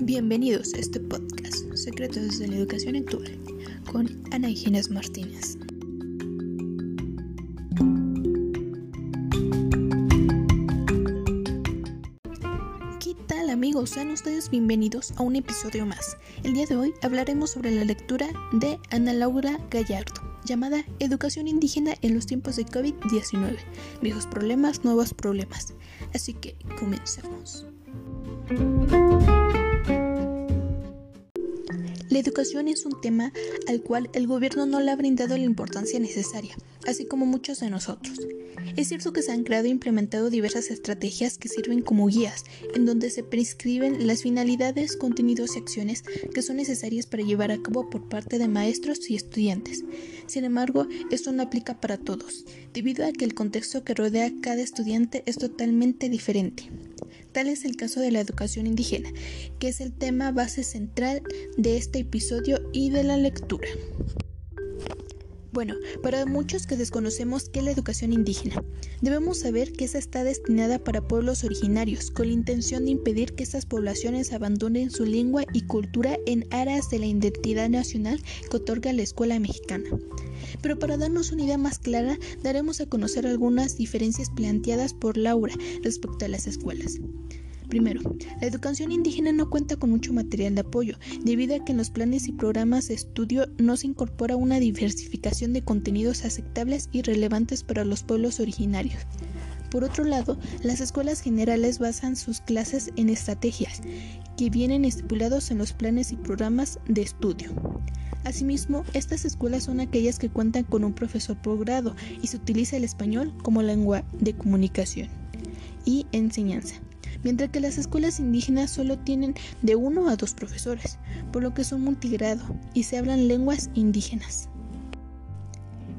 Bienvenidos a este podcast, Secretos de la Educación Actual, con Ana Ginés Martínez. ¿Qué tal amigos? Sean ustedes bienvenidos a un episodio más. El día de hoy hablaremos sobre la lectura de Ana Laura Gallardo, llamada Educación Indígena en los tiempos de COVID-19. Viejos problemas, nuevos problemas. Así que comencemos. La educación es un tema al cual el gobierno no le ha brindado la importancia necesaria, así como muchos de nosotros. Es cierto que se han creado e implementado diversas estrategias que sirven como guías, en donde se prescriben las finalidades, contenidos y acciones que son necesarias para llevar a cabo por parte de maestros y estudiantes. Sin embargo, esto no aplica para todos, debido a que el contexto que rodea a cada estudiante es totalmente diferente. Tal es el caso de la educación indígena, que es el tema base central de este episodio y de la lectura. Bueno, para muchos que desconocemos qué es la educación indígena, debemos saber que esa está destinada para pueblos originarios, con la intención de impedir que estas poblaciones abandonen su lengua y cultura en aras de la identidad nacional que otorga la escuela mexicana. Pero para darnos una idea más clara, daremos a conocer algunas diferencias planteadas por Laura respecto a las escuelas. Primero, la educación indígena no cuenta con mucho material de apoyo, debido a que en los planes y programas de estudio no se incorpora una diversificación de contenidos aceptables y relevantes para los pueblos originarios. Por otro lado, las escuelas generales basan sus clases en estrategias que vienen estipulados en los planes y programas de estudio. Asimismo, estas escuelas son aquellas que cuentan con un profesor por grado y se utiliza el español como lengua de comunicación y enseñanza mientras que las escuelas indígenas solo tienen de uno a dos profesores, por lo que son multigrado y se hablan lenguas indígenas.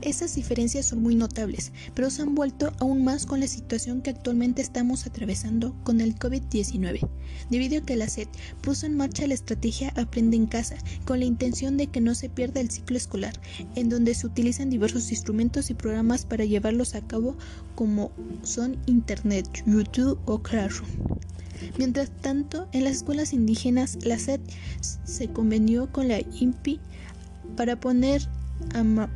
Esas diferencias son muy notables, pero se han vuelto aún más con la situación que actualmente estamos atravesando con el COVID-19, debido a que la SED puso en marcha la estrategia Aprende en casa, con la intención de que no se pierda el ciclo escolar, en donde se utilizan diversos instrumentos y programas para llevarlos a cabo como son Internet, YouTube o Classroom. Mientras tanto, en las escuelas indígenas, la SED se convenió con la INPI para poner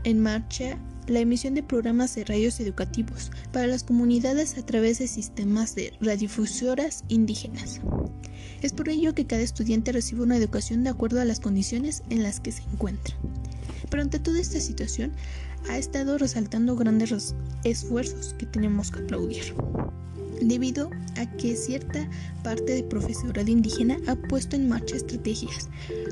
en marcha la emisión de programas de radios educativos para las comunidades a través de sistemas de radiodifusoras indígenas. Es por ello que cada estudiante recibe una educación de acuerdo a las condiciones en las que se encuentra. Pero ante toda esta situación, ha estado resaltando grandes esfuerzos que tenemos que aplaudir debido a que cierta parte del profesorado indígena ha puesto en marcha estrategias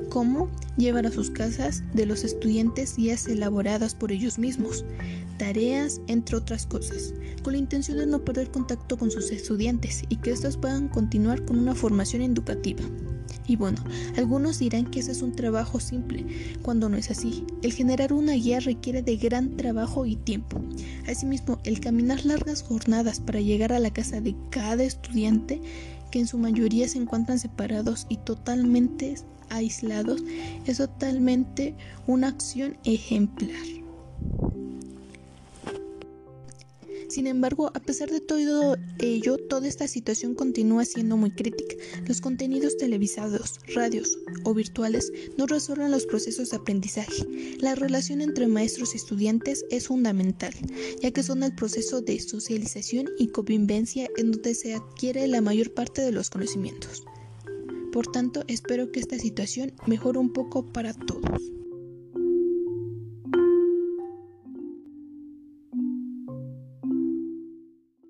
como llevar a sus casas de los estudiantes guías elaboradas por ellos mismos, tareas, entre otras cosas, con la intención de no perder contacto con sus estudiantes y que estos puedan continuar con una formación educativa. Y bueno, algunos dirán que ese es un trabajo simple, cuando no es así. El generar una guía requiere de gran trabajo y tiempo. Asimismo, el caminar largas jornadas para llegar a la casa de cada estudiante, que en su mayoría se encuentran separados y totalmente aislados, es totalmente una acción ejemplar. Sin embargo, a pesar de todo ello, toda esta situación continúa siendo muy crítica. Los contenidos televisados, radios o virtuales no resuelven los procesos de aprendizaje. La relación entre maestros y estudiantes es fundamental, ya que son el proceso de socialización y convivencia en donde se adquiere la mayor parte de los conocimientos. Por tanto, espero que esta situación mejore un poco para todos.